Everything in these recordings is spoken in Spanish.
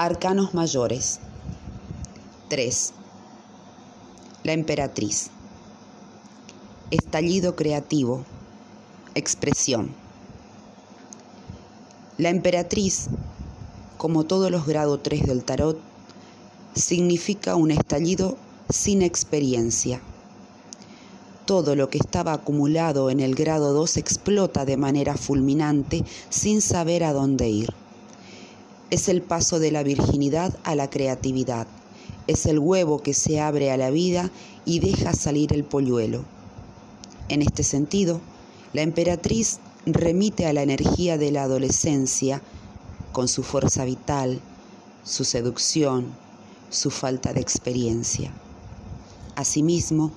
Arcanos mayores. 3. La emperatriz. Estallido creativo. Expresión. La emperatriz, como todos los grados 3 del tarot, significa un estallido sin experiencia. Todo lo que estaba acumulado en el grado 2 explota de manera fulminante sin saber a dónde ir. Es el paso de la virginidad a la creatividad. Es el huevo que se abre a la vida y deja salir el polluelo. En este sentido, la emperatriz remite a la energía de la adolescencia con su fuerza vital, su seducción, su falta de experiencia. Asimismo,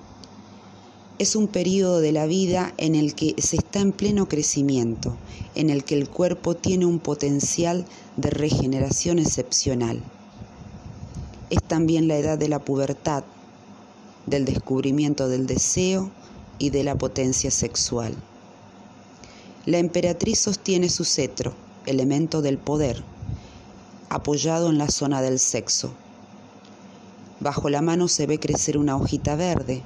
es un periodo de la vida en el que se está en pleno crecimiento, en el que el cuerpo tiene un potencial de regeneración excepcional. Es también la edad de la pubertad, del descubrimiento del deseo y de la potencia sexual. La emperatriz sostiene su cetro, elemento del poder, apoyado en la zona del sexo. Bajo la mano se ve crecer una hojita verde,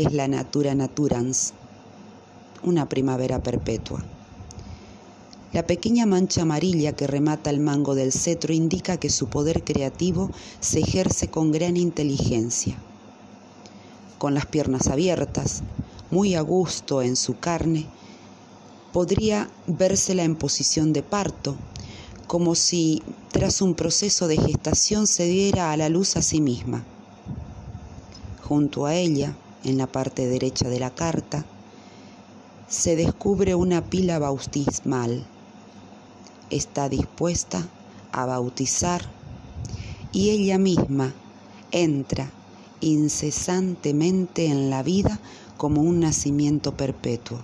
es la natura naturans, una primavera perpetua. La pequeña mancha amarilla que remata el mango del cetro indica que su poder creativo se ejerce con gran inteligencia. Con las piernas abiertas, muy a gusto en su carne, podría vérsela en posición de parto, como si tras un proceso de gestación se diera a la luz a sí misma. Junto a ella, en la parte derecha de la carta, se descubre una pila bautismal. Está dispuesta a bautizar y ella misma entra incesantemente en la vida como un nacimiento perpetuo.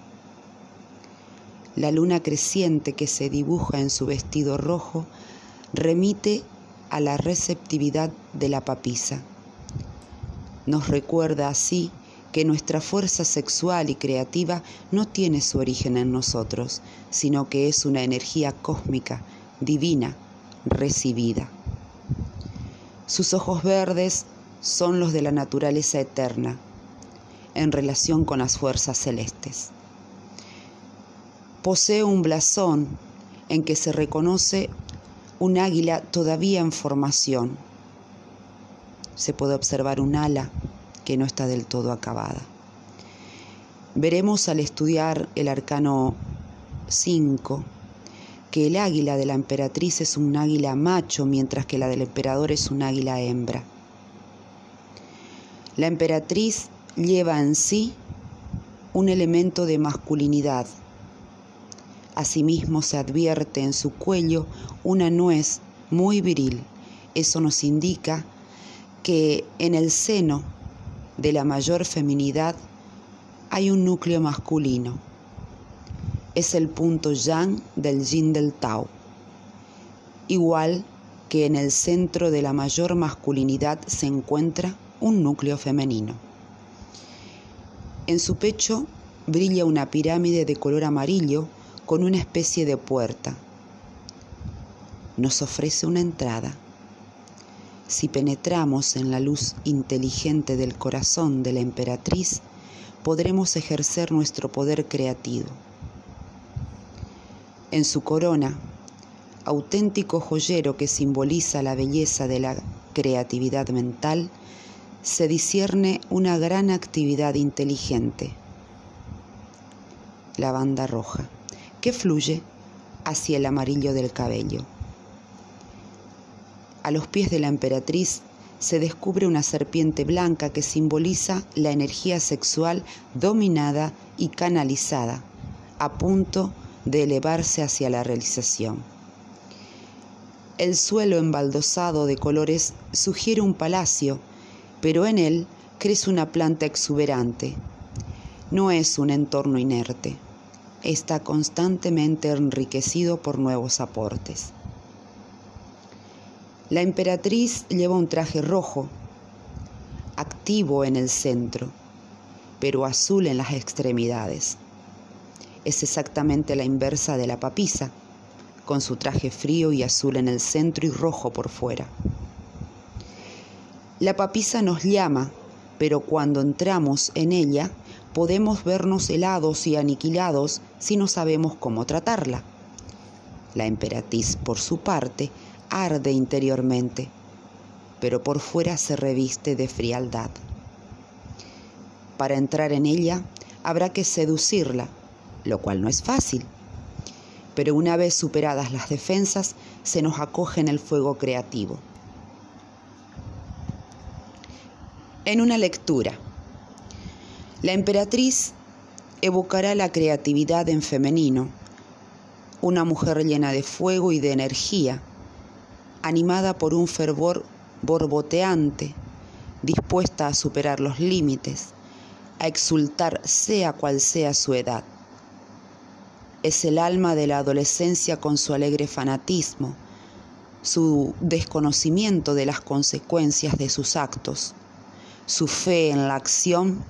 La luna creciente que se dibuja en su vestido rojo remite a la receptividad de la papisa. Nos recuerda así que nuestra fuerza sexual y creativa no tiene su origen en nosotros, sino que es una energía cósmica, divina, recibida. Sus ojos verdes son los de la naturaleza eterna, en relación con las fuerzas celestes. Posee un blasón en que se reconoce un águila todavía en formación. Se puede observar un ala que no está del todo acabada. Veremos al estudiar el arcano 5 que el águila de la emperatriz es un águila macho mientras que la del emperador es un águila hembra. La emperatriz lleva en sí un elemento de masculinidad. Asimismo se advierte en su cuello una nuez muy viril. Eso nos indica que en el seno de la mayor feminidad hay un núcleo masculino. Es el punto yang del yin del Tao. Igual que en el centro de la mayor masculinidad se encuentra un núcleo femenino. En su pecho brilla una pirámide de color amarillo con una especie de puerta. Nos ofrece una entrada si penetramos en la luz inteligente del corazón de la emperatriz, podremos ejercer nuestro poder creativo. En su corona, auténtico joyero que simboliza la belleza de la creatividad mental, se discierne una gran actividad inteligente, la banda roja, que fluye hacia el amarillo del cabello. A los pies de la emperatriz se descubre una serpiente blanca que simboliza la energía sexual dominada y canalizada, a punto de elevarse hacia la realización. El suelo embaldosado de colores sugiere un palacio, pero en él crece una planta exuberante. No es un entorno inerte, está constantemente enriquecido por nuevos aportes. La emperatriz lleva un traje rojo, activo en el centro, pero azul en las extremidades. Es exactamente la inversa de la papisa, con su traje frío y azul en el centro y rojo por fuera. La papisa nos llama, pero cuando entramos en ella podemos vernos helados y aniquilados si no sabemos cómo tratarla. La emperatriz, por su parte, arde interiormente, pero por fuera se reviste de frialdad. Para entrar en ella habrá que seducirla, lo cual no es fácil. Pero una vez superadas las defensas, se nos acoge en el fuego creativo. En una lectura, la emperatriz evocará la creatividad en femenino, una mujer llena de fuego y de energía, animada por un fervor borboteante, dispuesta a superar los límites, a exultar sea cual sea su edad. Es el alma de la adolescencia con su alegre fanatismo, su desconocimiento de las consecuencias de sus actos, su fe en la acción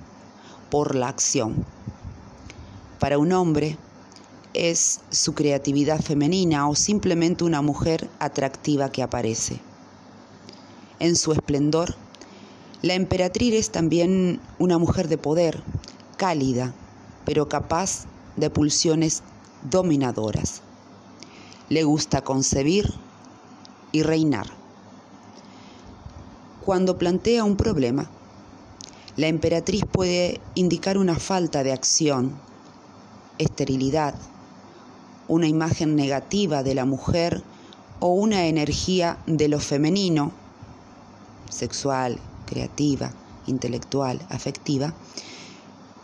por la acción. Para un hombre es su creatividad femenina o simplemente una mujer atractiva que aparece. En su esplendor, la emperatriz es también una mujer de poder, cálida, pero capaz de pulsiones dominadoras. Le gusta concebir y reinar. Cuando plantea un problema, la emperatriz puede indicar una falta de acción, esterilidad, una imagen negativa de la mujer o una energía de lo femenino, sexual, creativa, intelectual, afectiva,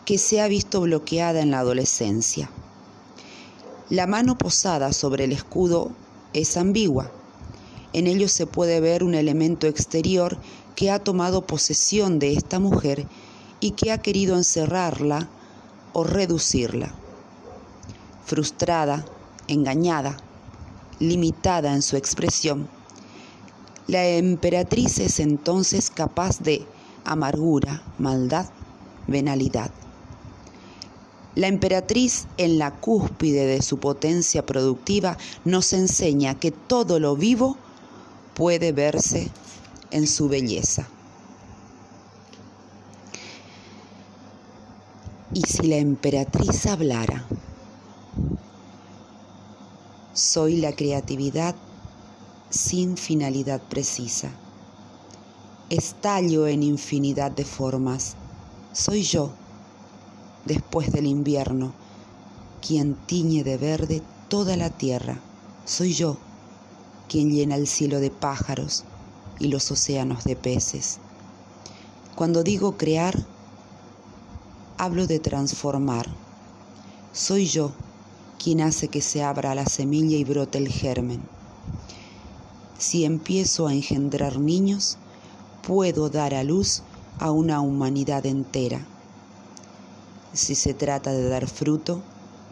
que se ha visto bloqueada en la adolescencia. La mano posada sobre el escudo es ambigua. En ello se puede ver un elemento exterior que ha tomado posesión de esta mujer y que ha querido encerrarla o reducirla. Frustrada, engañada, limitada en su expresión, la emperatriz es entonces capaz de amargura, maldad, venalidad. La emperatriz en la cúspide de su potencia productiva nos enseña que todo lo vivo puede verse en su belleza. Y si la emperatriz hablara, soy la creatividad sin finalidad precisa. Estallo en infinidad de formas. Soy yo, después del invierno, quien tiñe de verde toda la tierra. Soy yo, quien llena el cielo de pájaros, y los océanos de peces. Cuando digo crear, hablo de transformar. Soy yo quien hace que se abra la semilla y brote el germen. Si empiezo a engendrar niños, puedo dar a luz a una humanidad entera. Si se trata de dar fruto,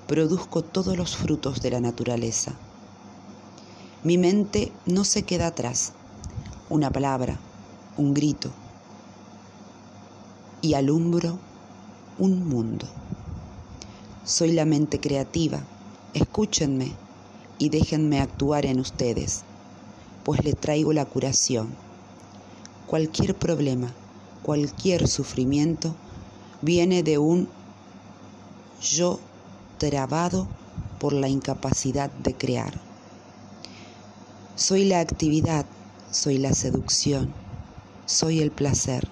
produzco todos los frutos de la naturaleza. Mi mente no se queda atrás una palabra, un grito, y alumbro un mundo. Soy la mente creativa, escúchenme y déjenme actuar en ustedes, pues le traigo la curación. Cualquier problema, cualquier sufrimiento viene de un yo trabado por la incapacidad de crear. Soy la actividad soy la seducción, soy el placer.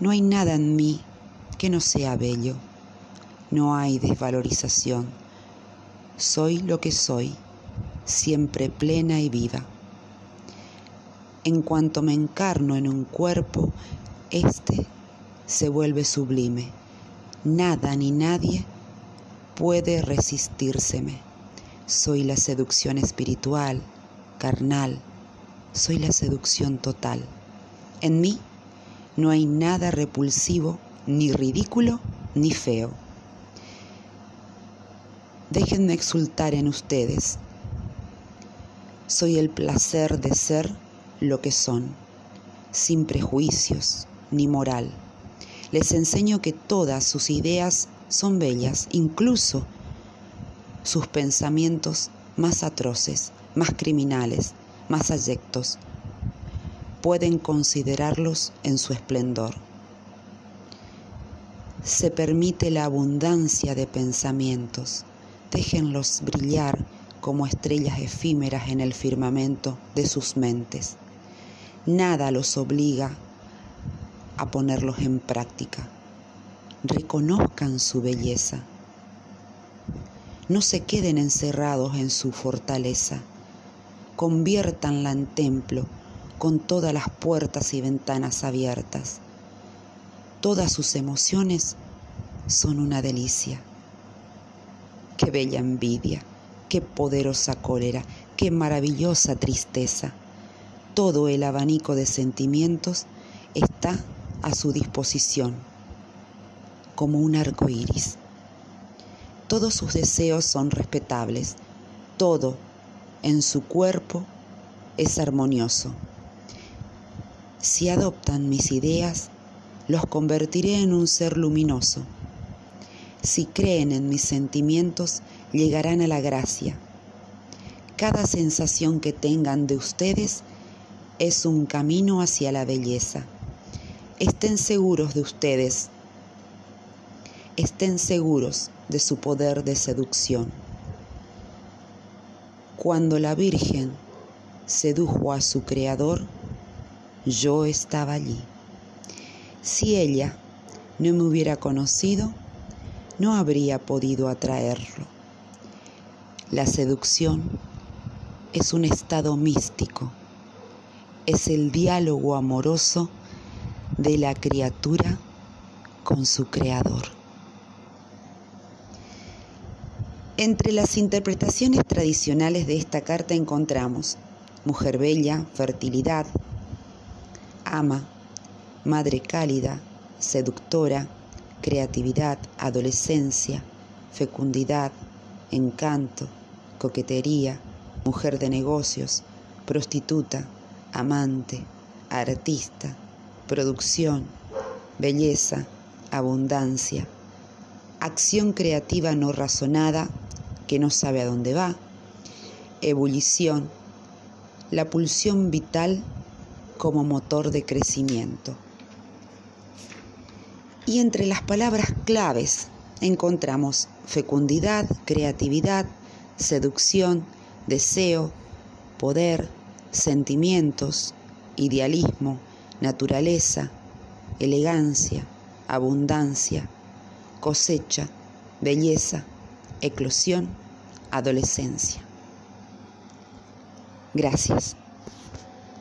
No hay nada en mí que no sea bello, no hay desvalorización. Soy lo que soy, siempre plena y viva. En cuanto me encarno en un cuerpo, éste se vuelve sublime. Nada ni nadie puede resistírseme. Soy la seducción espiritual, carnal, soy la seducción total. En mí no hay nada repulsivo, ni ridículo, ni feo. Déjenme exultar en ustedes. Soy el placer de ser lo que son, sin prejuicios ni moral. Les enseño que todas sus ideas son bellas, incluso sus pensamientos más atroces, más criminales, más ayectos. Pueden considerarlos en su esplendor. Se permite la abundancia de pensamientos. Déjenlos brillar como estrellas efímeras en el firmamento de sus mentes. Nada los obliga a ponerlos en práctica. Reconozcan su belleza. No se queden encerrados en su fortaleza. Conviértanla en templo con todas las puertas y ventanas abiertas. Todas sus emociones son una delicia. Qué bella envidia, qué poderosa cólera, qué maravillosa tristeza. Todo el abanico de sentimientos está a su disposición, como un arco iris. Todos sus deseos son respetables, todo en su cuerpo es armonioso. Si adoptan mis ideas, los convertiré en un ser luminoso. Si creen en mis sentimientos, llegarán a la gracia. Cada sensación que tengan de ustedes es un camino hacia la belleza. Estén seguros de ustedes. Estén seguros de su poder de seducción. Cuando la Virgen sedujo a su Creador, yo estaba allí. Si ella no me hubiera conocido, no habría podido atraerlo. La seducción es un estado místico, es el diálogo amoroso de la criatura con su creador. Entre las interpretaciones tradicionales de esta carta encontramos mujer bella, fertilidad, ama, madre cálida, seductora, creatividad, adolescencia, fecundidad, encanto, coquetería, mujer de negocios, prostituta, amante, artista, producción, belleza, abundancia, acción creativa no razonada que no sabe a dónde va, ebullición, la pulsión vital como motor de crecimiento. Y entre las palabras claves encontramos fecundidad, creatividad, seducción, deseo, poder, sentimientos, idealismo, naturaleza, elegancia, abundancia, cosecha, belleza, eclosión, adolescencia. Gracias.